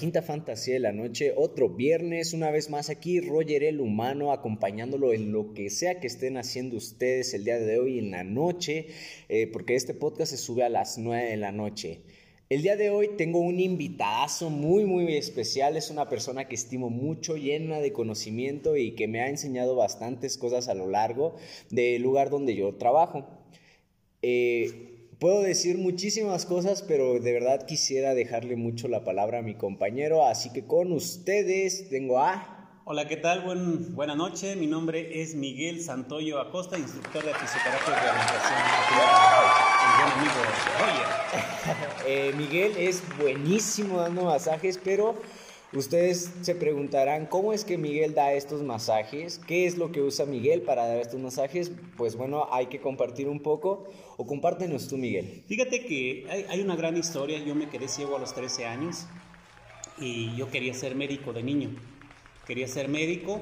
quinta fantasía de la noche, otro viernes, una vez más aquí Roger el humano acompañándolo en lo que sea que estén haciendo ustedes el día de hoy en la noche, eh, porque este podcast se sube a las 9 de la noche. El día de hoy tengo un invitazo muy muy especial, es una persona que estimo mucho, llena de conocimiento y que me ha enseñado bastantes cosas a lo largo del lugar donde yo trabajo. Eh, Puedo decir muchísimas cosas, pero de verdad quisiera dejarle mucho la palabra a mi compañero, así que con ustedes tengo a... Hola, ¿qué tal? Buen, buena noche. Mi nombre es Miguel Santoyo Acosta, instructor de fisioterapia y rehabilitación. amigo eh, Miguel es buenísimo dando masajes, pero Ustedes se preguntarán cómo es que Miguel da estos masajes, qué es lo que usa Miguel para dar estos masajes. Pues bueno, hay que compartir un poco o compártenos tú, Miguel. Fíjate que hay, una gran historia. Yo me quedé ciego a los 13 años y yo quería ser médico de niño. Quería ser médico,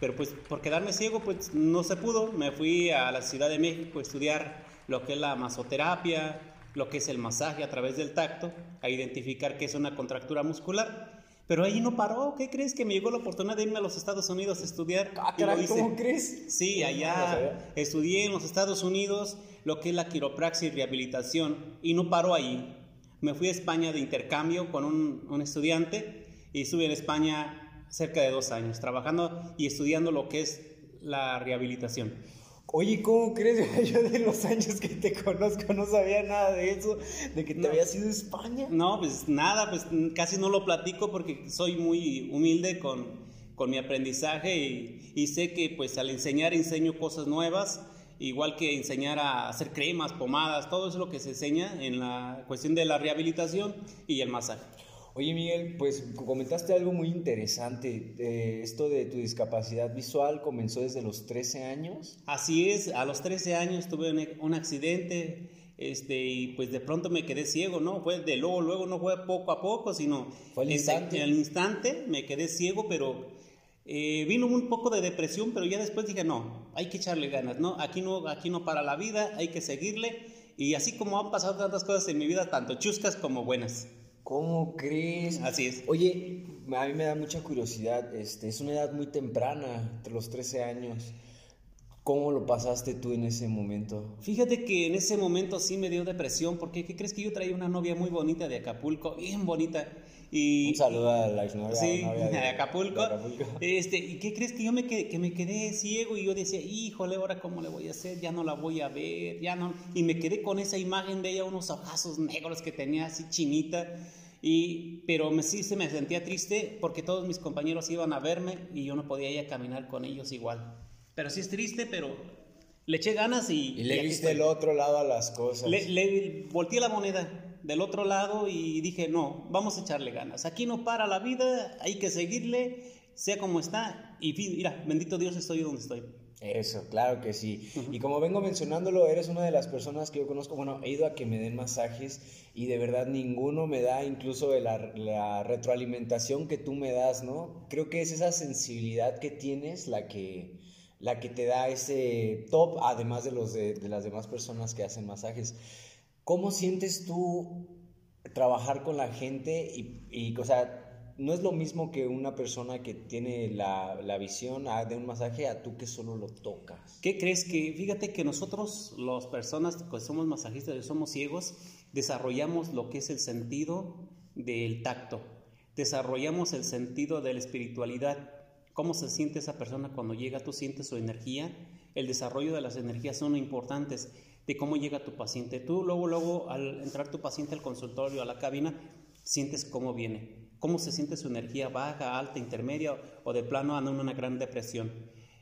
pero pues por quedarme ciego pues no se pudo. Me fui a la Ciudad de México a estudiar lo que es la masoterapia, lo que es el masaje a través del tacto, a identificar qué es una contractura muscular pero ahí no paró. ¿Qué crees? Que me llegó la oportunidad de irme a los Estados Unidos a estudiar. Ah, ¿cómo crees? Sí, allá estudié en los Estados Unidos lo que es la quiropraxia y rehabilitación. Y no paró ahí. Me fui a España de intercambio con un, un estudiante y estuve en España cerca de dos años trabajando y estudiando lo que es la rehabilitación. Oye, ¿cómo crees? Yo de los años que te conozco no sabía nada de eso, de que te habías ido a España. No, pues nada, pues casi no lo platico porque soy muy humilde con, con mi aprendizaje y, y, sé que pues al enseñar enseño cosas nuevas, igual que enseñar a hacer cremas, pomadas, todo eso es lo que se enseña en la cuestión de la rehabilitación y el masaje. Oye Miguel, pues comentaste algo muy interesante. Eh, esto de tu discapacidad visual comenzó desde los 13 años. Así es, a los 13 años tuve un, accidente este, y pues de pronto me quedé ciego, ¿no? Fue de luego, luego no fue poco a poco, sino ¿Fue el instante? en el instante me quedé ciego, pero eh, vino un poco de depresión, pero ya después dije, no, hay que echarle ganas, ¿no? Aquí no, aquí no para la vida, hay que seguirle. Y así como han pasado tantas cosas en mi vida, tanto chuscas como buenas. ¿Cómo crees? Así es. Oye, a mí me da mucha curiosidad, este, es una edad muy temprana, entre los 13 años. ¿Cómo lo pasaste tú en ese momento? Fíjate que en ese momento sí me dio depresión, porque ¿qué crees que yo traía una novia muy bonita de Acapulco, bien bonita? Y, Un saludo a la exnovia. Sí, de, Acapulco. Este, ¿Y qué crees que yo me quedé, que me quedé ciego y yo decía, híjole, ahora cómo le voy a hacer? Ya no la voy a ver, ya no. Y me quedé con esa imagen de ella, unos ojazos negros que tenía así chinita. Y, pero me, sí se me sentía triste porque todos mis compañeros iban a verme y yo no podía ir a caminar con ellos igual. Pero sí es triste, pero le eché ganas y... Y le viste el otro lado a las cosas. Le, le volteé la moneda del otro lado y dije, no, vamos a echarle ganas. Aquí no para la vida, hay que seguirle, sea como está. Y mira, bendito Dios, estoy donde estoy. Eso, claro que sí. Y como vengo mencionándolo, eres una de las personas que yo conozco, bueno, he ido a que me den masajes y de verdad ninguno me da incluso la, la retroalimentación que tú me das, ¿no? Creo que es esa sensibilidad que tienes la que, la que te da ese top, además de, los de, de las demás personas que hacen masajes. ¿Cómo sientes tú trabajar con la gente y, y o sea, no es lo mismo que una persona que tiene la, visión de un masaje a tú que solo lo tocas. ¿Qué crees que, fíjate que nosotros, las personas que somos masajistas somos ciegos, desarrollamos lo que es el sentido del tacto, desarrollamos el sentido de la espiritualidad, cómo se siente esa persona cuando llega, tú sientes su energía, el desarrollo de las energías son importantes de cómo llega tu paciente. Tú luego, luego, al entrar tu paciente al consultorio, a la cabina, sientes cómo viene, cómo se siente su energía baja, alta, intermedia o de plano anda en una gran depresión.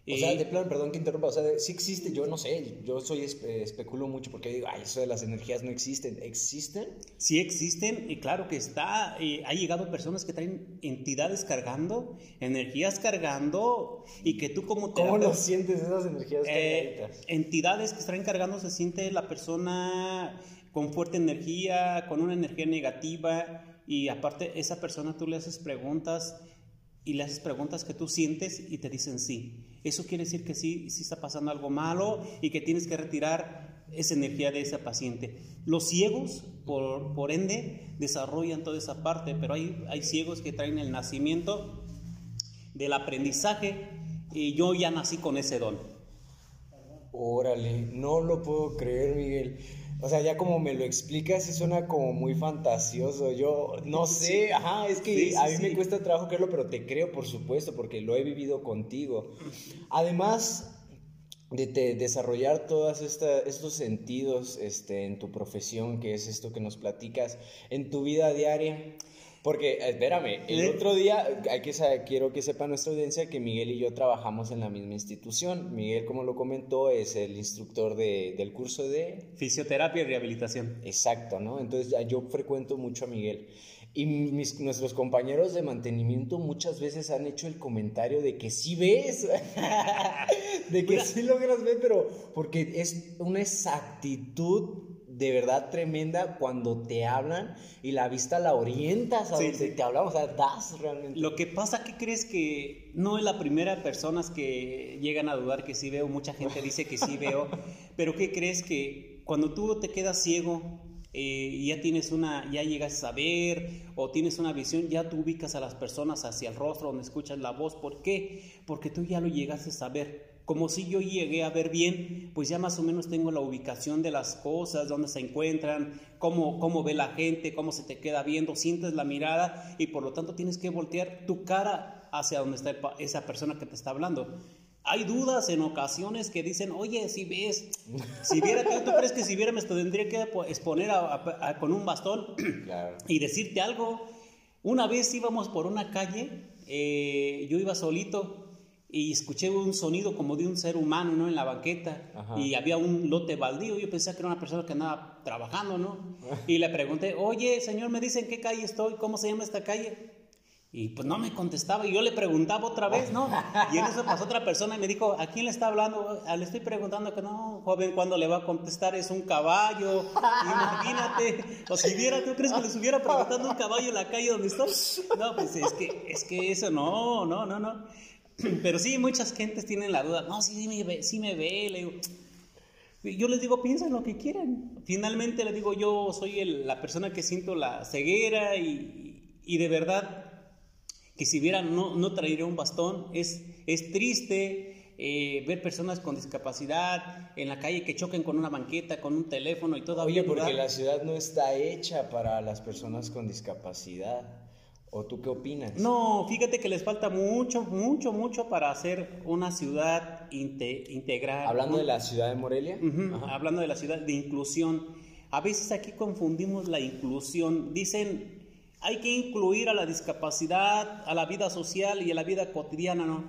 O sea, de plano, perdón que interrumpa, o sea, sí existe, yo no sé, yo soy especulo mucho porque digo, ay, eso de las energías no existen, ¿existen? Sí existen, y claro que está, y ha llegado personas que traen entidades cargando, energías cargando, y que tú como ¿Cómo lo sientes esas energías eh, Entidades que están cargando, se siente la persona con fuerte energía, con una energía negativa, y aparte esa persona tú le haces preguntas, y le haces preguntas que tú sientes y te dicen sí. Eso quiere decir que sí, sí está pasando algo malo y que tienes que retirar esa energía de ese paciente. Los ciegos, por, por ende, desarrollan toda esa parte, pero hay, hay ciegos que traen el nacimiento del aprendizaje y yo ya nací con ese don. Órale, no lo puedo creer, Miguel. O sea, ya como me lo explicas, sí suena como muy fantasioso. Yo no sé, ajá, es que a mí me cuesta trabajo creerlo, pero te creo, por supuesto, porque lo he vivido contigo. Además de desarrollar todos estos sentidos este, en tu profesión, que es esto que nos platicas, en tu vida diaria, porque, espérame, el otro día, hay que quiero que sepa nuestra audiencia que Miguel y yo trabajamos en la misma institución. Miguel, como lo comentó, es el instructor de, del curso de... Fisioterapia y rehabilitación. Exacto, ¿no? Entonces yo frecuento mucho a Miguel. Y mis, nuestros compañeros de mantenimiento muchas veces han hecho el comentario de que sí ves, de que sí logras ver, pero porque es una exactitud de verdad tremenda cuando te hablan y la vista la orientas a donde te hablamos, o sea, das realmente. Lo que pasa, que crees que no es la primera personas que llegan a dudar que sí veo? Mucha gente dice que sí veo, pero ¿qué crees que cuando tú te quedas ciego eh, y ya tienes una, ya llegas a ver o tienes una visión, ya tú ubicas a las personas hacia el rostro donde escuchas la voz? ¿Por qué? Porque tú ya lo llegaste a saber como si yo llegué a ver bien, pues ya más o menos tengo la ubicación de las cosas, dónde se encuentran, cómo, cómo ve la gente, cómo se te queda viendo, sientes la mirada y por lo tanto tienes que voltear tu cara hacia donde está esa persona que te está hablando. Hay dudas en ocasiones que dicen, oye, si ves, si viera, ¿tú crees que si viera me tendría que exponer con un bastón y decirte algo? Una vez íbamos por una calle, eh, yo iba solito y escuché un sonido como de un ser humano, ¿no? En la banqueta y había un lote baldío. Yo pensé que era una persona que andaba trabajando, ¿no? Y le pregunté, oye, señor, me dicen qué calle estoy, cómo se llama esta calle. Y pues no me contestaba y yo le preguntaba otra vez, ¿no? Y en eso pasó otra persona y me dijo, ¿a quién le está hablando? Ah, le estoy preguntando que no, joven, ¿cuándo le va a contestar? Es un caballo, imagínate. O si viera, ¿tú crees que le estuviera preguntando un caballo en la calle donde estoy? No, pues es que, es que eso no, no, no, no. Pero sí, muchas gentes tienen la duda, no, sí, me ve, sí me ve, le digo, yo les digo, piensen lo que quieran. Finalmente les digo, yo soy la persona que siento la ceguera y, y de verdad que si viera no, no traería un bastón. Es, es triste eh, ver personas con discapacidad en la calle que choquen con una banqueta, con un teléfono y todo. Oye, porque la ciudad no está hecha para las personas con discapacidad. ¿O tú qué opinas? No, fíjate que les falta mucho, mucho, mucho para hacer una ciudad integral. Hablando de la ciudad de Morelia. hablando de la ciudad de inclusión. A veces aquí confundimos la inclusión. Dicen, hay que incluir a la discapacidad, a la vida social y a la vida cotidiana, ¿no?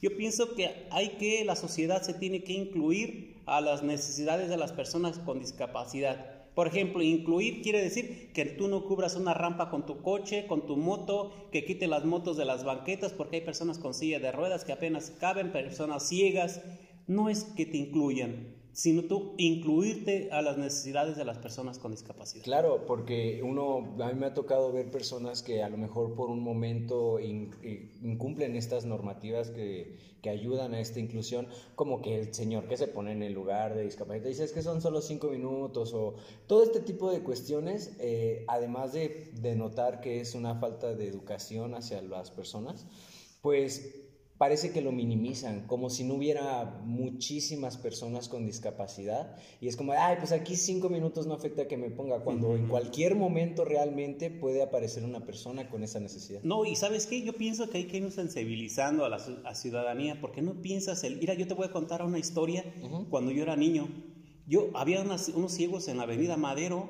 Yo pienso que hay que, la sociedad se tiene que incluir a las necesidades de las personas con discapacidad. Por ejemplo, incluir quiere decir que tú no cubras una rampa con tu coche, con tu moto, que quite las motos de las banquetas, porque hay personas con silla de ruedas que apenas caben, personas ciegas. No es que te incluyan, sino tú incluirte a las necesidades de las personas con discapacidad. Claro, porque uno, a mí me ha tocado ver personas que a lo mejor por un momento incumplen estas normativas que, que, ayudan a esta inclusión, como que el señor que se pone en el lugar de discapacidad dice es que son solo cinco minutos o todo este tipo de cuestiones, eh, además de, de notar que es una falta de educación hacia las personas, pues parece que lo minimizan, como si no hubiera muchísimas personas con discapacidad. Y es como, ay, pues aquí cinco minutos no afecta que me ponga, cuando en cualquier momento realmente puede aparecer una persona con esa necesidad. No, y sabes qué, yo pienso que hay que ir sensibilizando a la ciudadanía, porque no piensas, el, mira, yo te voy a contar una historia, cuando yo era niño, yo había unos ciegos en la avenida Madero,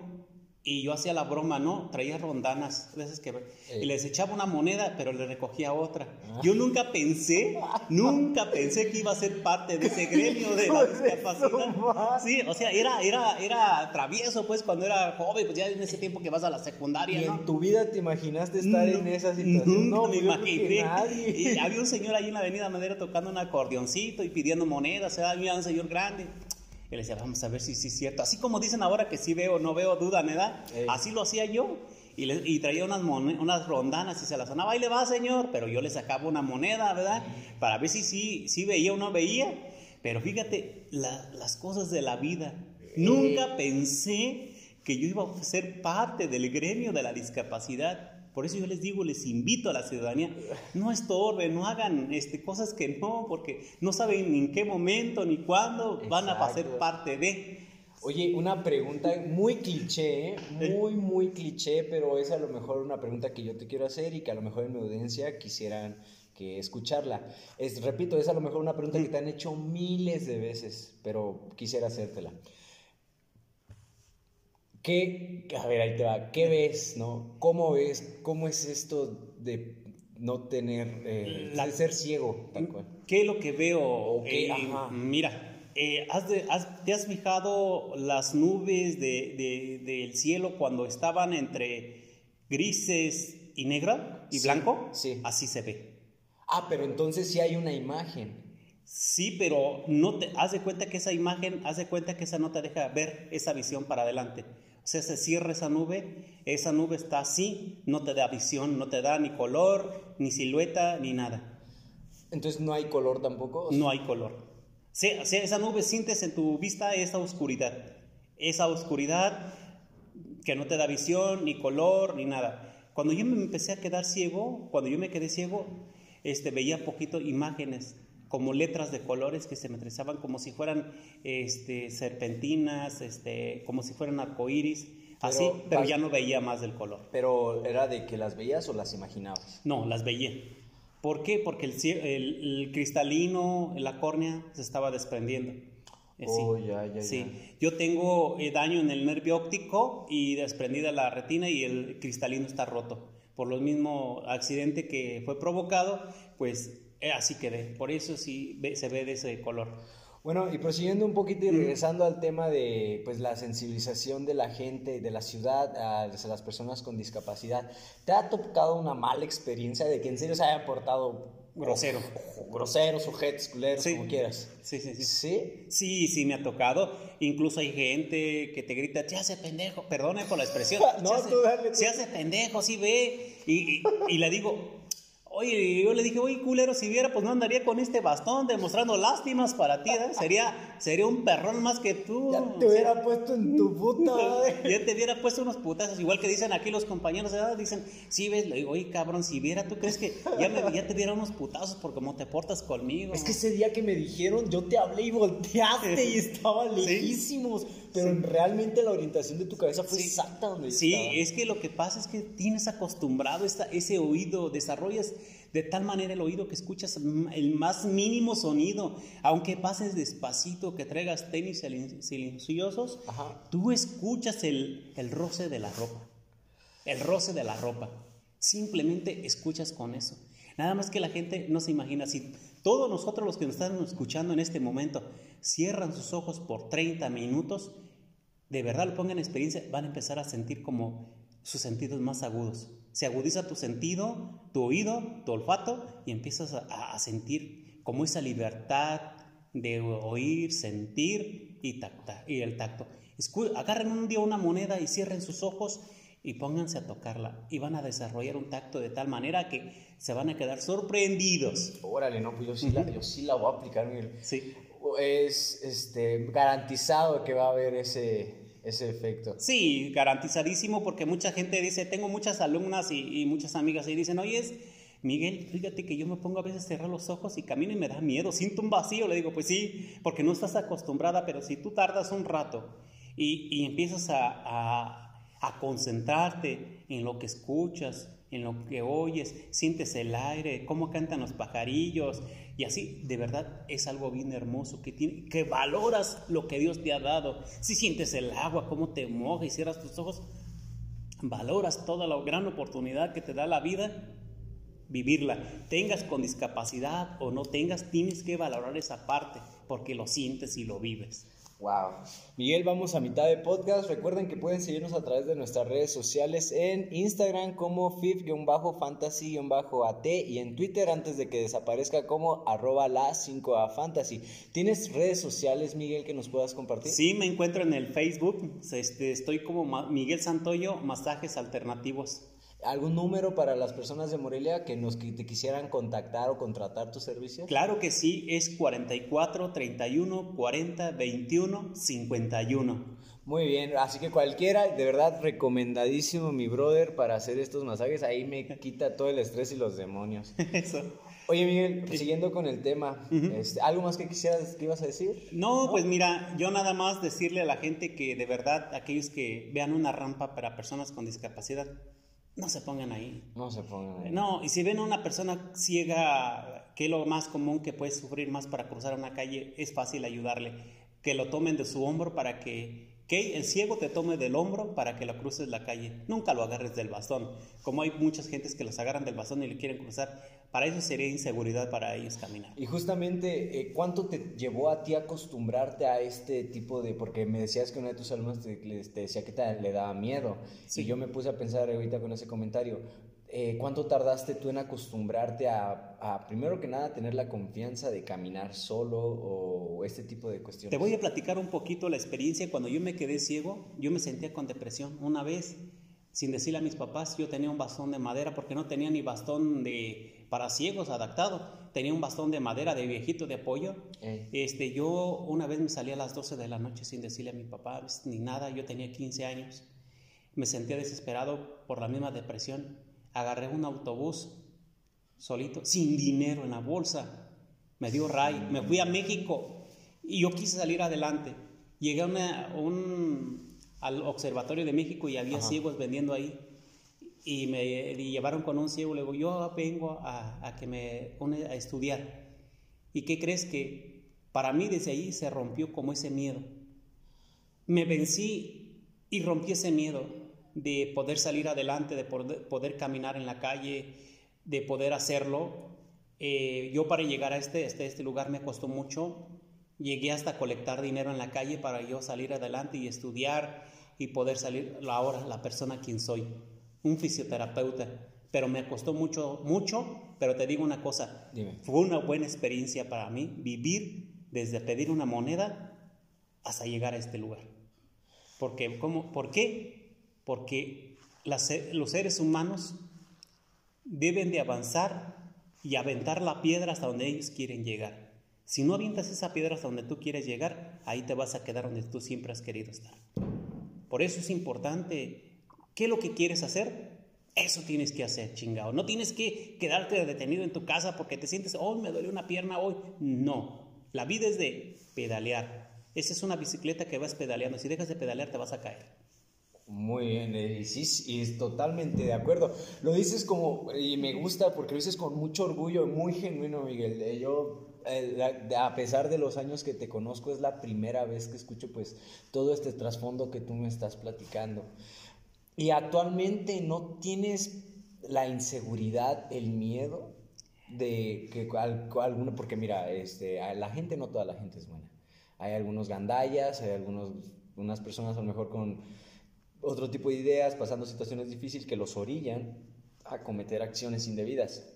y yo hacía la broma, ¿no? Traía rondanas, veces que y les echaba una moneda, pero le recogía otra. Ah. Yo nunca pensé, nunca pensé que iba a ser parte de ese gremio de la discapacidad. Sí, o sea, era, era, era travieso, pues, cuando era joven, pues ya en ese tiempo que vas a la secundaria, ¿Y en tu vida te imaginaste estar en esa situación? No, me imaginé. Y había un señor ahí en la Avenida Madera tocando un acordeoncito y pidiendo monedas, o sea, había un señor grande. Y le decía, vamos a ver si sí es cierto. Así como dicen ahora que sí veo, no veo, duda, ¿verdad? Así lo hacía yo. y, le- y traía unas, unas rondanas y se las sonaba, ahí le va señor, pero yo le sacaba una moneda, ¿verdad? Para ver si sí si veía o no veía. Pero fíjate, la- las cosas de la vida. Nunca pensé que yo iba a ser parte del gremio de la discapacidad. Por eso yo les digo, les invito a la ciudadanía, no estorben, no hagan este, cosas que no, porque no saben ni en qué momento ni cuándo van a Exacto. ser parte de. Oye, una pregunta muy cliché, ¿eh? muy, muy cliché, pero es a lo mejor una pregunta que yo te quiero hacer y que a lo mejor en mi audiencia quisieran que escucharla. Es, repito, es a lo mejor una pregunta que te han hecho miles de veces, pero quisiera hacértela. ¿Qué, a ver, ahí te va, ¿qué ves, no? ¿Cómo ves, cómo es esto de no tener, eh, La- de ser ciego, tal cual? ¿Qué es lo que veo? Eh, ajá. mira, eh, ¿has de- has- ¿te has fijado las nubes de- de- del cielo cuando estaban entre grises y negro y Sí, blanco? sí. Así se ve. Ah, pero entonces sí hay una imagen. Sí, pero no te haz de cuenta que esa imagen, haz de cuenta que esa no te deja ver esa visión para adelante. O sea, se cierra esa nube, esa nube está así, no te da visión, no te da ni color, ni silueta, ni nada. Entonces no hay color tampoco. No hay color. Sí, esa nube sientes en tu vista esa oscuridad. Esa oscuridad que no te da visión, ni color, ni nada. Cuando yo me empecé a quedar ciego, cuando yo me quedé ciego, este, veía poquito imágenes, como letras de colores que se me trazaban como si fueran este, serpentinas, este, como si fueran arcoíris, así, Pero ya no veía más del color. Pero era de que las veías o las imaginabas. No, las veía. ¿Por qué? Porque el, el- el cristalino, la córnea, se estaba desprendiendo. Eh, sí. Oh, ya, ya, Sí. ya. Yo tengo eh, daño en el nervio óptico y desprendida la retina y el cristalino está roto. Por el mismo accidente que fue provocado, pues así quedé. Por eso sí se ve de ese color. Bueno, y prosiguiendo un poquito y regresando al tema de pues, la sensibilización de la gente, de la ciudad, a las personas con discapacidad, ¿te ha tocado una mala experiencia de que en serio se hayan portado Grosero. groseros, sujetos, culeros, Sí. como quieras? Sí, sí, sí. ¿Sí? Sí, sí me ha tocado. Incluso hay gente que te grita, te hace pendejo, perdone por la expresión. No, se hace, tú dale, tú. Se hace pendejo, sí ve. Y, y- y le digo, oye, yo le dije, oye, culero, si viera, pues no andaría con este bastón demostrando lástimas para ti, ¿eh? Sería, sería un perrón más que tú. Ya te hubiera puesto en tu puta madre. Ya te hubiera puesto unos putazos, igual que dicen aquí los compañeros de edad, dicen, sí ves, le digo, oye cabrón, si viera, ¿tú crees que ya, me, ya te diera unos putazos por cómo te portas conmigo? Es que ese día que me dijeron, yo te hablé y volteaste y estaba lejísimos. Pero realmente la orientación de tu cabeza fue Sí. exacta donde Sí, estaba. es que lo que pasa es que tienes acostumbrado esta- ese oído, desarrollas de tal manera el oído que escuchas el más mínimo sonido, aunque pases despacito, que traigas tenis silen- silenciosos, Ajá. tú escuchas el, el roce de la ropa, el roce de la ropa, simplemente escuchas con eso. Nada más que la gente no se imagina, si todos nosotros los que nos están escuchando en este momento cierran sus ojos por 30 minutos, de verdad lo pongan en experiencia, van a empezar a sentir como sus sentidos más agudos. Se agudiza tu sentido, tu oído, tu olfato y empiezas a, sentir como esa libertad de oír, sentir y, tacta, y el tacto. Escu- agarren un día una moneda y cierren sus ojos y pónganse a tocarla y van a desarrollar un tacto de tal manera que se van a quedar sorprendidos. Órale, no, pues yo sí, la, yo sí la voy a aplicar, Miguel. Sí. Es este, garantizado que va a haber ese, ese efecto. Sí, garantizadísimo porque mucha gente dice, tengo muchas alumnas y, y muchas amigas y dicen, oye, es, Miguel, fíjate que yo me pongo a veces a cerrar los ojos y camino y me da miedo, siento un vacío. Le digo, pues sí, porque no estás acostumbrada, pero si tú tardas un rato y, y empiezas a, a, a concentrarte en lo que escuchas, en lo que oyes, sientes el aire, cómo cantan los pajarillos y así, de verdad es algo bien hermoso que, tiene, que valoras lo que Dios te ha dado. Si sientes el agua, cómo te moja y cierras tus ojos, valoras toda la gran oportunidad que te da la vida, vivirla. Tengas con discapacidad o no tengas, tienes que valorar esa parte porque lo sientes y lo vives. Wow. Miguel, vamos a mitad de podcast. Recuerden que pueden seguirnos a través de nuestras redes sociales en Instagram como fif-fantasy-at y en Twitter antes de que desaparezca como arroba la 5a fantasy. ¿Tienes redes sociales, Miguel, que nos puedas compartir? Sí, me encuentro en el Facebook. Este, estoy como Miguel Santoyo, Masajes Alternativos. ¿Algún número para las personas de Morelia que nos te quisieran contactar o contratar tus servicios? Claro que sí, es 44 31 40 21 51. Muy bien, así que cualquiera, de verdad recomendadísimo mi brother para hacer estos masajes, ahí me quita todo el estrés y los demonios. Eso. Oye Miguel, pues, siguiendo con el tema, este, ¿algo más que quisieras que ibas a decir? No, no, pues mira, yo nada más decirle a la gente que de verdad aquellos que vean una rampa para personas con discapacidad, no se pongan ahí. No se pongan ahí. No, y si ven a una persona ciega, que es lo más común que puede sufrir más para cruzar una calle, es fácil ayudarle. Que lo tomen de su hombro para que que el ciego te tome del hombro para que lo cruces la calle. Nunca lo agarres del bastón. Como hay muchas gentes que los agarran del bastón y le quieren cruzar, para eso sería inseguridad para ellos caminar. Y justamente, eh, ¿cuánto te llevó a ti acostumbrarte a este tipo de...? Porque me decías que uno de tus alumnos te, decía que te, le daba miedo. Y yo me puse a pensar ahorita con ese comentario, eh, ¿cuánto tardaste tú en acostumbrarte a, primero que nada, tener la confianza de caminar solo o este tipo de cuestiones? Te voy a platicar un poquito la experiencia. Cuando yo me quedé ciego, yo me sentía con depresión. Una vez, sin decirle a mis papás, yo tenía un bastón de madera porque no tenía ni bastón de para ciegos adaptado. Tenía un bastón de madera de viejito de apoyo. Este, yo una vez me salí a las 12 de la noche sin decirle a mi papá ni nada. Yo tenía 15 años. Me sentía desesperado por la misma depresión agarré un autobús solito, sin dinero en la bolsa. Me dio ray, me fui a México y yo quise salir adelante. Llegué a un, al Observatorio de México y había ciegos vendiendo ahí. Y me llevaron con un ciego. Le digo, yo vengo a, a que me pone a estudiar. ¿Y qué crees que para mí desde ahí se rompió como ese miedo? Me vencí y rompí ese miedo de poder salir adelante, de poder, caminar en la calle, de poder hacerlo. Eh, yo para llegar a este, este, este lugar me costó mucho. Llegué hasta colectar dinero en la calle para yo salir adelante y estudiar y poder salir ahora la persona quien soy, un fisioterapeuta. Pero me costó mucho, mucho, pero te digo una cosa, fue una buena experiencia para mí vivir desde pedir una moneda hasta llegar a este lugar. Porque, ¿cómo? ¿Por qué? porque los seres humanos deben de avanzar y aventar la piedra hasta donde ellos quieren llegar. Si no avientas esa piedra hasta donde tú quieres llegar, ahí te vas a quedar donde tú siempre has querido estar. Por eso es importante, ¿qué es lo que quieres hacer? Eso tienes que hacer, chingado. No tienes que quedarte detenido en tu casa porque te sientes, hoy me duele una pierna hoy. No, la vida es de pedalear. Esa es una bicicleta que vas pedaleando. Si dejas de pedalear te vas a caer. Muy bien, y sí, y es totalmente de acuerdo. Lo dices como, y me gusta porque lo dices con mucho orgullo, muy genuino, Miguel. Eh, yo, eh, a pesar de los años que te conozco, es la primera vez que escucho pues todo este trasfondo que tú me estás platicando. Y actualmente no tienes la inseguridad, el miedo de que alguno, porque mira, este, la gente, no toda la gente es buena. Hay algunos gandallas, hay algunos, unas personas a lo mejor con otro tipo de ideas, pasando situaciones difíciles que los orillan a cometer acciones indebidas.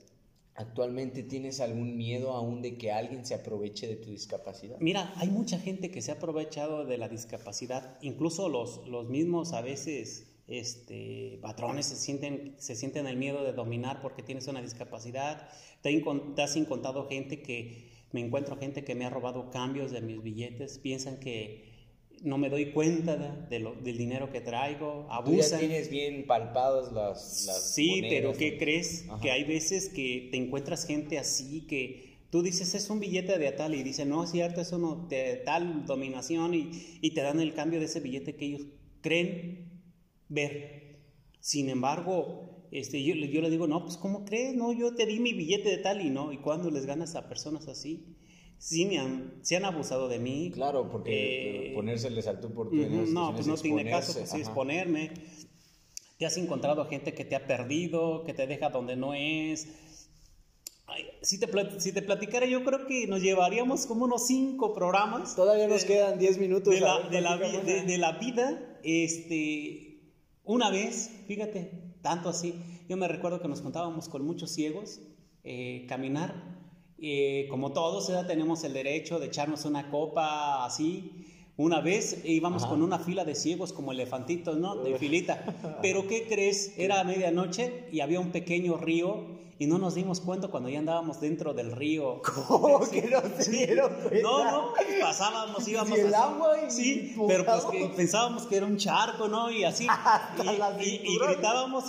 ¿Actualmente tienes algún miedo aún de que alguien se aproveche de tu discapacidad? Mira, hay mucha gente que se ha aprovechado de la discapacidad, incluso los, los mismos a veces este, patrones se sienten, se sienten el miedo de dominar porque tienes una discapacidad. Te, te has encontrado gente que, me encuentro gente que me ha robado cambios de mis billetes, piensan que no me doy cuenta de, lo, del dinero que traigo, abusan. Tú ya tienes bien palpados las, las Sí, pero ¿qué crees? Que hay veces que te encuentras gente así que tú dices es un billete de tal y dice no es cierto, es uno de tal dominación y, y te dan el cambio de ese billete que ellos creen ver. Sin embargo, este, yo, yo le digo, no, pues ¿cómo crees? No, yo te di mi billete de tal y no. ¿Y cuando les ganas a personas así? sí me han, han abusado de mí. Claro, porque eh, ponérseles al tú por tu No, pues no tiene caso, pues sí, exponerme. Te has encontrado gente que te ha perdido, que te deja donde no es. si, te si te platicara, yo creo que nos llevaríamos como unos cinco programas. Todavía nos quedan 10 minutos. De la, de, la, de la, vida, este, una vez, fíjate, tanto así, yo me recuerdo que nos contábamos con muchos ciegos, eh, caminar, eh, como todos, ya tenemos el derecho de echarnos una copa así, una vez íbamos con una fila de ciegos como elefantitos, ¿no? De filita. Pero ¿qué crees? Era medianoche y había un pequeño río y no nos dimos cuenta cuando ya andábamos dentro del río. ¿Cómo que no se dieron cuenta? No, no, pasábamos, íbamos. ¿Y el agua y Sí, pero pues que pensábamos que era un charco, ¿no? Y así. y, y, gritábamos,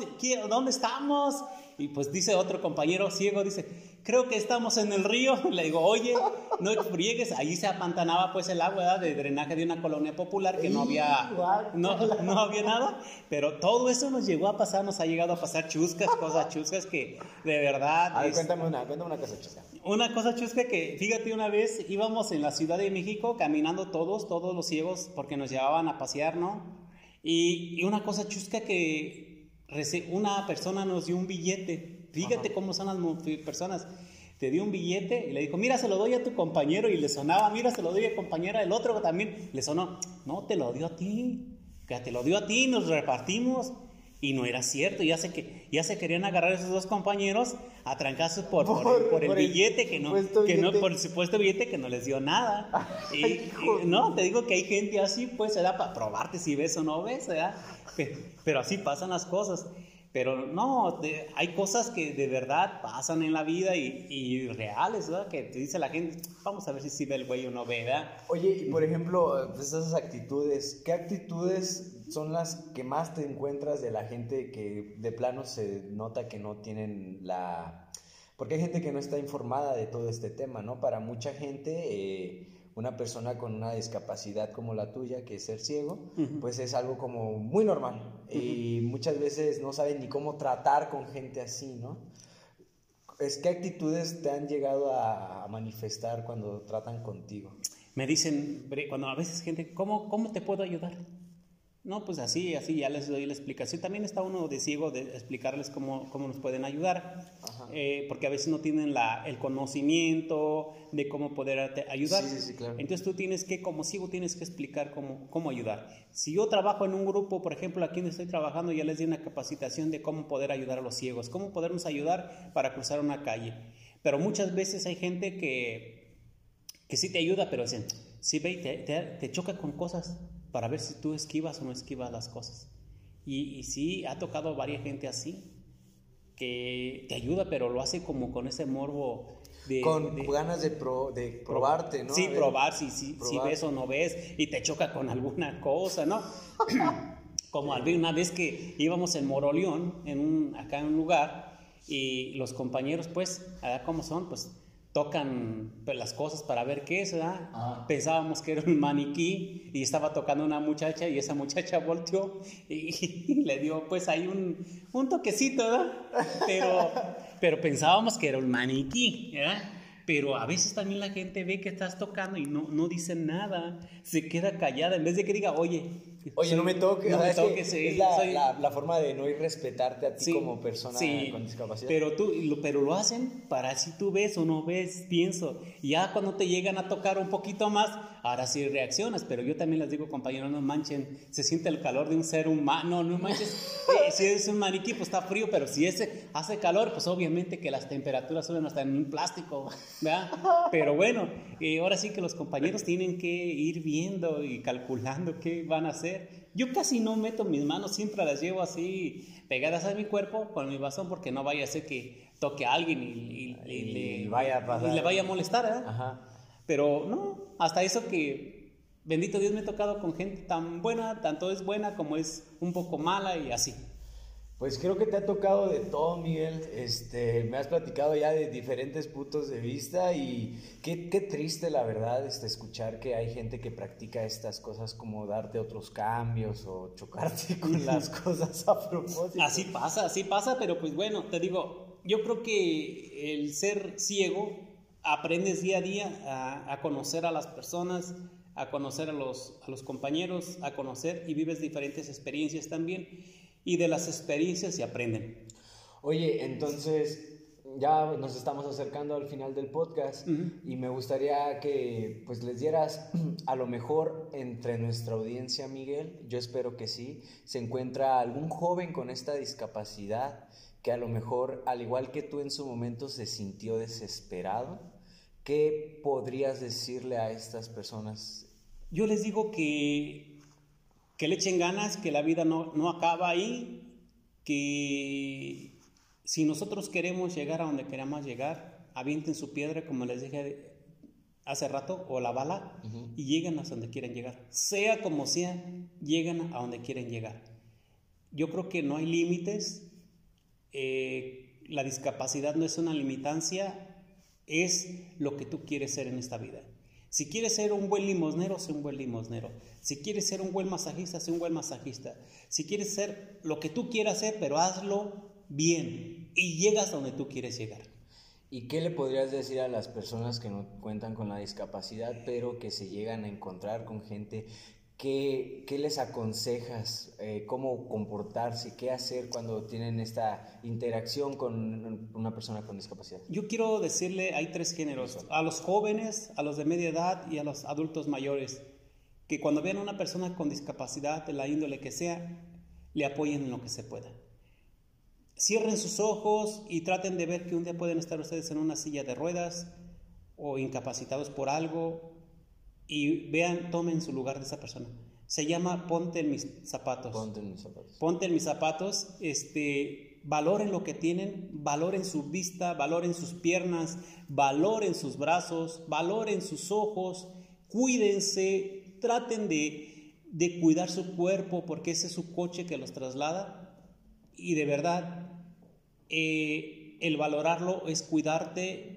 ¿dónde estamos? Y pues dice otro compañero ciego, dice, creo que estamos en el río. Le digo, oye, no friegues. Allí se apantanaba pues el agua de drenaje de una colonia popular que no había, no, no, había nada. Pero todo eso nos llegó a pasar, nos ha llegado a pasar chuscas, cosas chuscas que de verdad... A ver, cuéntame una, cuéntame una cosa chusca. Una cosa chusca que, fíjate, una vez íbamos en la Ciudad de México caminando todos, todos los ciegos, porque nos llevaban a pasear, ¿no? Y, y una cosa chusca que una persona nos dio un billete. Fíjate cómo son las personas. Te dio un billete y le dijo, mira, se lo doy a tu compañero. Y le sonaba, mira, se lo doy a compañera. El otro también le sonó, no, te lo dio a ti. Que te lo dio a ti, nos repartimos. Y no era cierto, ya se, que, ya se querían agarrar esos dos compañeros a trancazos por, por, el, billete, que no, que no, por el supuesto billete que no les dio nada. y, no, te digo que hay gente así, pues, será para probarte si ves o no ves, ¿verdad? pero así pasan las cosas. Pero no, hay cosas que de verdad pasan en la vida y, reales, ¿verdad? Que te dice la gente, vamos a ver si sí ve el güey o no ve, ¿verdad? Oye, y por ejemplo, pues, esas actitudes, ¿qué actitudes son las que más te encuentras de la gente que de plano se nota que no tienen la... Porque hay gente que no está informada de todo este tema, ¿no? Para mucha gente... Eh, una persona con una discapacidad como la tuya, que es ser ciego, pues es algo como muy normal. Y muchas veces no saben ni cómo tratar con gente así, ¿no? Es, ¿Qué actitudes te han llegado a, manifestar cuando tratan contigo? Me dicen, cuando a veces gente, ¿cómo, cómo te puedo ayudar? No, pues así, así ya les doy la explicación. También está uno de ciego de explicarles cómo, cómo nos pueden ayudar, eh, porque a veces no tienen la, el conocimiento de cómo poder ayudar. Sí, sí, claro. Entonces tú tienes que, como ciego, tienes que explicar cómo, cómo ayudar. Si yo trabajo en un grupo, por ejemplo, aquí donde estoy trabajando, ya les di una capacitación de cómo poder ayudar a los ciegos, cómo podernos ayudar para cruzar una calle. Pero muchas veces hay gente que, que sí te ayuda, pero dicen, sí, ve, te, te, te choca con cosas para ver si tú esquivas o no esquivas las cosas. Y, y sí, ha tocado varias gente así, que te ayuda, pero lo hace como con ese morbo de... Con ganas de, de probarte, ¿no? Sí, probar, si, si, si ves o no ves, y te choca con alguna cosa, ¿no? como una vez que íbamos en Moroleón, en un, acá en un lugar, y los compañeros, pues, allá como son, pues tocan pues, las cosas para ver qué es, ¿verdad? Ah. Pensábamos que era un maniquí y estaba tocando una muchacha y esa muchacha volteó y, le dio pues ahí un, un toquecito, ¿verdad? Pero, pero pensábamos que era un maniquí, ¿verdad? Pero a veces también la gente ve que estás tocando y no, no dice nada, se queda callada en vez de que diga, oye, Oye, no me toques. No me toques, es la, la, forma de no ir respetarte a ti como persona con discapacidad. Pero, tú, pero lo hacen para si tú ves o no ves, pienso. Ya cuando te llegan a tocar un poquito más, ahora sí reaccionas. Pero yo también les digo, compañeros, no manchen, se siente el calor de un ser humano, no manches. Eh, si es un maniquí, pues está frío, pero si ese hace calor, pues obviamente que las temperaturas suben hasta en un plástico, ¿verdad? Pero bueno, eh, ahora sí que los compañeros tienen que ir viendo y calculando qué van a hacer yo casi no meto mis manos, siempre las llevo así pegadas a mi cuerpo con mi bastón porque no vaya a ser que toque a alguien y, le, vaya a le vaya a molestar. Pero no, hasta eso que bendito Dios me he tocado con gente tan buena, tanto es buena como es un poco mala y así. Pues creo que te ha tocado de todo, Miguel. Este, me has platicado ya de diferentes puntos de vista y qué, qué, triste, la verdad, este, escuchar que hay gente que practica estas cosas como darte otros cambios o chocarte con las cosas a propósito. Así pasa, así pasa, pero pues bueno, te digo, yo creo que el ser ciego aprendes día a día a, a conocer a las personas, a conocer a los, a los compañeros, a conocer y vives diferentes experiencias también y de las experiencias se aprenden. Oye, entonces, ya nos estamos acercando al final del podcast y me gustaría que pues les dieras a lo mejor entre nuestra audiencia, Miguel, yo espero que sí, se encuentra algún joven con esta discapacidad que a lo mejor, al igual que tú en su momento, se sintió desesperado. ¿Qué podrías decirle a estas personas? Yo les digo que, que le echen ganas, que la vida no, no acaba ahí, que si nosotros queremos llegar a donde queramos llegar, avienten su piedra, como les dije hace rato, o la bala, y lleguen hasta donde quieren llegar. Sea como sea, lleguen a donde quieren llegar. Yo creo que no hay límites. Eh, la discapacidad no es una limitancia, es lo que tú quieres ser en esta vida. Si quieres ser un buen limosnero, sé un buen limosnero. Si quieres ser un buen masajista, sé un buen masajista. Si quieres ser lo que tú quieras ser, pero hazlo bien y llegas donde tú quieres llegar. ¿Y qué le podrías decir a las personas que no cuentan con la discapacidad, pero que se llegan a encontrar con gente? ¿Qué, qué les aconsejas? Eh, ¿Cómo comportarse? ¿Qué hacer cuando tienen esta interacción con una persona con discapacidad? Yo quiero decirle, hay tres géneros, a los jóvenes, a los de media edad y a los adultos mayores, que cuando vean a una persona con discapacidad, de la índole que sea, le apoyen en lo que se pueda cierren sus ojos y traten de ver que un día pueden estar ustedes en una silla de ruedas o incapacitados por algo y vean, tomen su lugar de esa persona. Se llama ponte en mis zapatos. Ponte en mis zapatos. Ponte en mis zapatos. Este, valoren lo que tienen, valoren su vista, valoren sus piernas, valoren sus brazos, valoren sus ojos, cuídense, traten de, de cuidar su cuerpo porque ese es su coche que los traslada. Y de verdad, eh, el valorarlo es cuidarte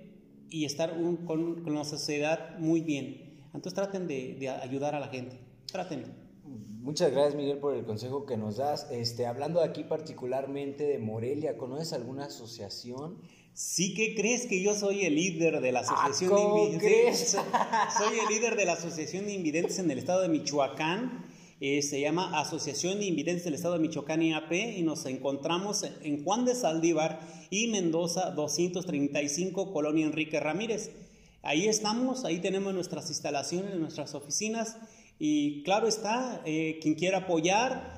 y estar con, la sociedad muy bien. Entonces traten de, ayudar a la gente, traten. Muchas gracias Miguel por el consejo que nos das. Este, hablando aquí particularmente de Morelia, ¿conoces alguna asociación? Sí, ¿qué crees que yo soy el líder de la ah, Asociación de Invidentes? Soy el líder de la Asociación de Invidentes en el estado de Michoacán. Eh, se llama Asociación de Invidentes del Estado de Michoacán IAP y nos encontramos en Juan de Saldívar y Mendoza 235, Colonia Enrique Ramírez. Ahí estamos, ahí tenemos nuestras instalaciones, nuestras oficinas y claro está, eh, quien quiera apoyar,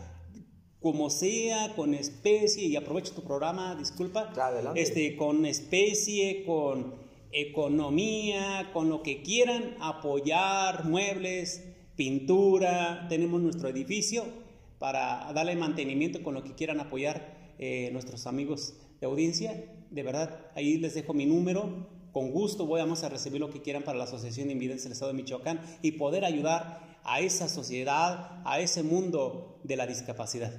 como sea, con especie, y aprovecho tu programa, disculpa, este, con especie, con economía, con lo que quieran, apoyar, muebles, pintura, tenemos nuestro edificio para darle mantenimiento con lo que quieran apoyar eh, nuestros amigos de audiencia. De verdad, ahí les dejo mi número. Con gusto voy a recibir lo que quieran para la Asociación de Invidentes del Estado de Michoacán y poder ayudar a esa sociedad, a ese mundo de la discapacidad.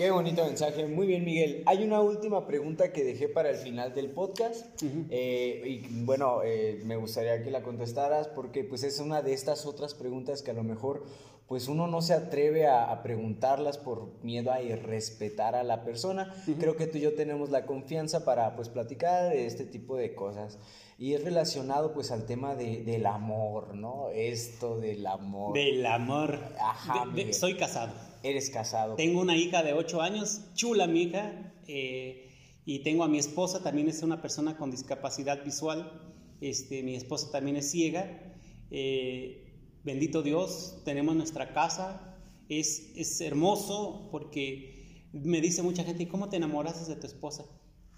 Qué bonito mensaje. Muy bien, Miguel. Hay una última pregunta que dejé para el final del podcast. Eh, y bueno, eh, me gustaría que la contestaras porque pues es una de estas otras preguntas que a lo mejor pues uno no se atreve a, preguntarlas por miedo a irrespetar a la persona. Creo que tú y yo tenemos la confianza para pues platicar de este tipo de cosas. Y es relacionado pues al tema de, del amor, ¿no? Esto del amor. Del amor. Ajá. soy casado. Eres casado. Tengo una hija de 8 años, chula mi hija, eh, y tengo a mi esposa, también es una persona con discapacidad visual, este, mi esposa también es ciega. Eh, bendito Dios, tenemos nuestra casa, es, es hermoso porque me dice mucha gente, ¿cómo te enamoras de tu esposa?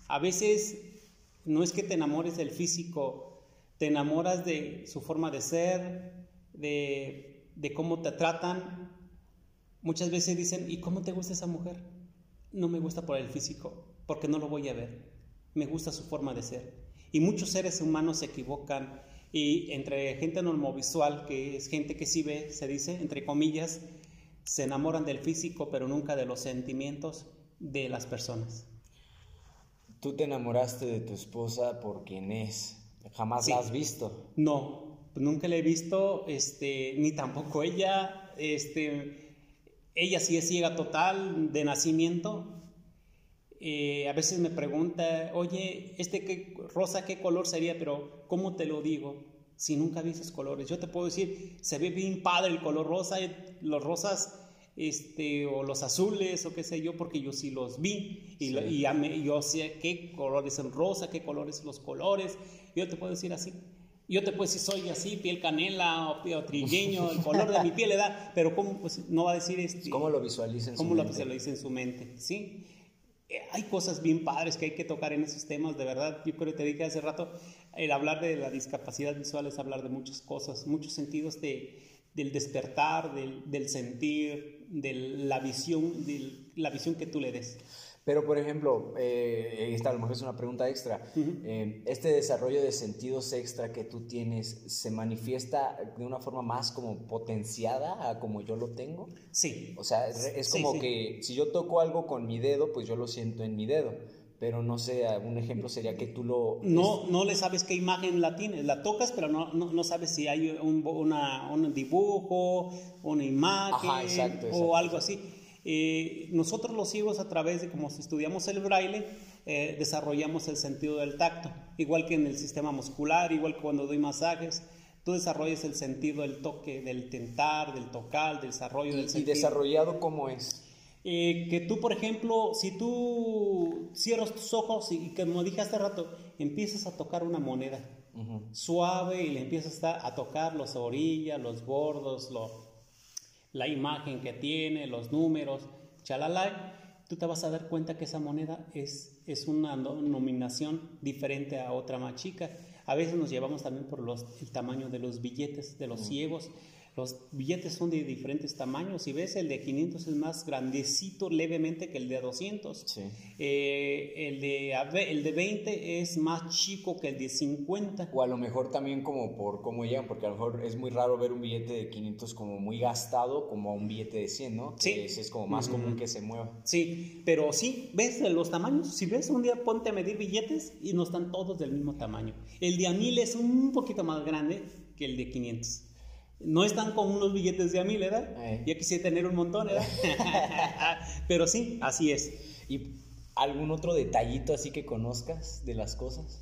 A veces no es que te enamores del físico, te enamoras de su forma de ser, de, de cómo te tratan, Muchas veces dicen, ¿y cómo te gusta esa mujer? No me gusta por el físico, porque no lo voy a ver. Me gusta su forma de ser. Y muchos seres humanos se equivocan y entre gente normovisual, que es gente que sí ve, se dice, entre comillas, se enamoran del físico, pero nunca de los sentimientos de las personas. Tú te enamoraste de tu esposa por quien es. ¿Jamás la has visto? No, nunca la he visto, este, ni tampoco ella, este, ella sí es ciega total de nacimiento. Eh, a veces me pregunta, oye, este qué, rosa qué color sería, pero ¿cómo te lo digo? Si nunca vi esos colores, yo te puedo decir, se ve bien padre el color rosa, los rosas este, o los azules, o qué sé yo, porque yo sí los vi, y, y yo sé qué colores son rosa, qué colores los colores, yo te puedo decir así. Yo te puedo decir, soy así, piel canela o, trigueño, el color de mi piel le da, pero ¿cómo pues, no va a decir este? ¿Cómo lo visualiza en su mente? ¿Cómo lo visualiza en su mente? ¿Sí? Eh, hay cosas bien padres que hay que tocar en esos temas, de verdad. Yo creo que te dije hace rato, el hablar de la discapacidad visual es hablar de muchas cosas, muchos sentidos de, del despertar, del, del sentir, de la visión, de la visión que tú le des. Pero, por ejemplo, eh, esta a lo mejor es una pregunta extra. Eh, ¿Este desarrollo de sentidos extra que tú tienes se manifiesta de una forma más como potenciada a como yo lo tengo? Sí. O sea, es, como que si yo toco algo con mi dedo, pues yo lo siento en mi dedo. Pero no sé, un ejemplo sería que tú lo... No, no le sabes qué imagen la tienes. La tocas, pero no, no, sabes si hay un, una, un dibujo, una imagen o algo así. Eh, nosotros los ciegos a través de como estudiamos el braille, eh, desarrollamos el sentido del tacto, igual que en el sistema muscular, igual que cuando doy masajes, tú desarrollas el sentido del toque, del tentar, del tocar, del desarrollo del sentido. ¿Y desarrollado cómo es? Eh, que tú, por ejemplo, si tú cierras tus ojos y, como dije hace rato, empiezas a tocar una moneda suave y le empiezas a, a tocar las orillas, los bordos, lo, la imagen que tiene, los números, chalala, tú te vas a dar cuenta que esa moneda es, es una nominación diferente a otra más chica. A veces nos llevamos también por los, el tamaño de los billetes de los ciegos. Los billetes son de diferentes tamaños. Si ves, el de 500 es más grandecito levemente que el de 200. Eh, el, de, el de 20 es más chico que el de 50. O a lo mejor también como por cómo llegan, porque a lo mejor es muy raro ver un billete de 500 como muy gastado como un billete de 100, ¿no? Sí. es como más común que se mueva. Sí, pero sí, ves los tamaños. Si ves un día ponte a medir billetes y no están todos del mismo tamaño. El de a mil es un poquito más grande que el de 500. No están con unos billetes de a mil, ¿verdad? Eh. Ya quisiera tener un montón, ¿verdad? Pero sí, así es. ¿Y algún otro detallito así que conozcas de las cosas?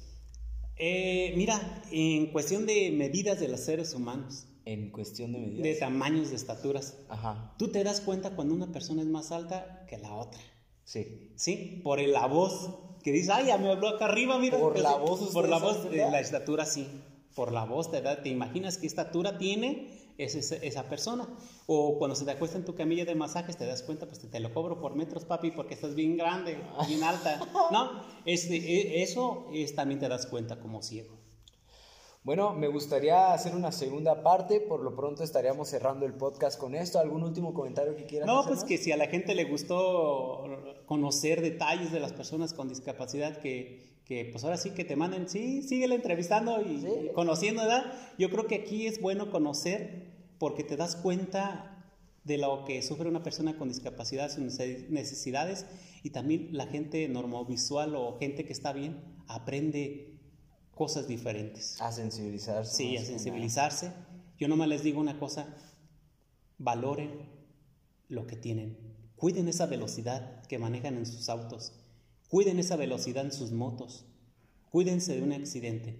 Eh, mira, en cuestión de medidas de los seres humanos. En cuestión de medidas. De tamaños, de estaturas. Ajá. Tú te das cuenta cuando una persona es más alta que la otra. Sí. Sí, por la voz que dice, ay, ya me habló acá arriba, mira. Por la voz. Por la voz, de la estatura, sí por la voz te, te imaginas qué estatura tiene esa, esa persona. O cuando se te acuesta en tu camilla de masajes, te das cuenta, pues te, lo cobro por metros, papi, porque estás bien grande, bien alta. No, este, e, eso es, también te das cuenta como ciego. Bueno, me gustaría hacer una segunda parte. Por lo pronto estaríamos cerrando el podcast con esto. ¿Algún último comentario que quieras No, pues que si a la gente le gustó conocer detalles de las personas con discapacidad, que, que pues ahora sí que te manden, sí, síguele entrevistando y conociendo, ¿verdad? Yo creo que aquí es bueno conocer porque te das cuenta de lo que sufre una persona con discapacidad, sus necesidades y también la gente normovisual o gente que está bien aprende cosas diferentes. A sensibilizarse. Sí, a sensibilizarse. Yo nomás les digo una cosa, valoren lo que tienen, cuiden esa velocidad que manejan en sus autos Cuiden esa velocidad en sus motos. Cuídense de un accidente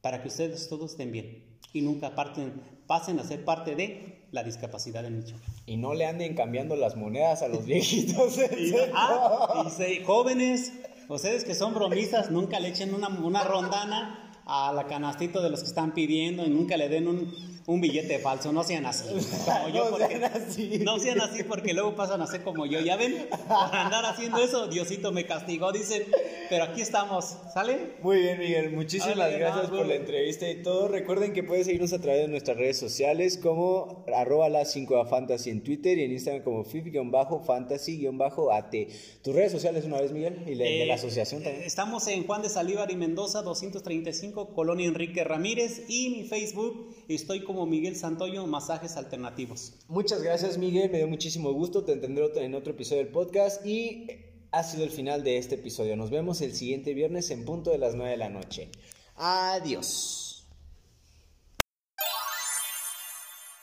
para que ustedes todos estén bien y nunca pasen a ser parte de la discapacidad de Michoacán. Y no le anden cambiando las monedas a los viejitos. y, ah, y jóvenes, ustedes que son bromistas, nunca le echen una, una rondana a la canastito de los que están pidiendo y nunca le den un, un billete falso, no sean así. Como yo, no sean así. No sean así porque luego pasan a ser como yo. Ya ven, por andar haciendo eso, Diosito me castigó, dicen. Pero aquí estamos, ¿sale? Muy bien, Miguel. Muchísimas gracias por la entrevista y todo. Recuerden que pueden seguirnos a través de nuestras redes sociales como arroba las 5 fantasy en Twitter y en Instagram como fifi-fantasy-at. Tus redes sociales una vez, Miguel, y la, de la eh, asociación también. Estamos en Juan de Salívar y Mendoza, 235, Colonia Enrique Ramírez y mi Facebook estoy como Miguel Santoyo, Masajes Alternativos. Muchas gracias, Miguel. Me dio muchísimo gusto. Te tendré en otro episodio del podcast y ha sido el final de este episodio. Nos vemos el siguiente viernes en punto de las 9 de la noche. Adiós.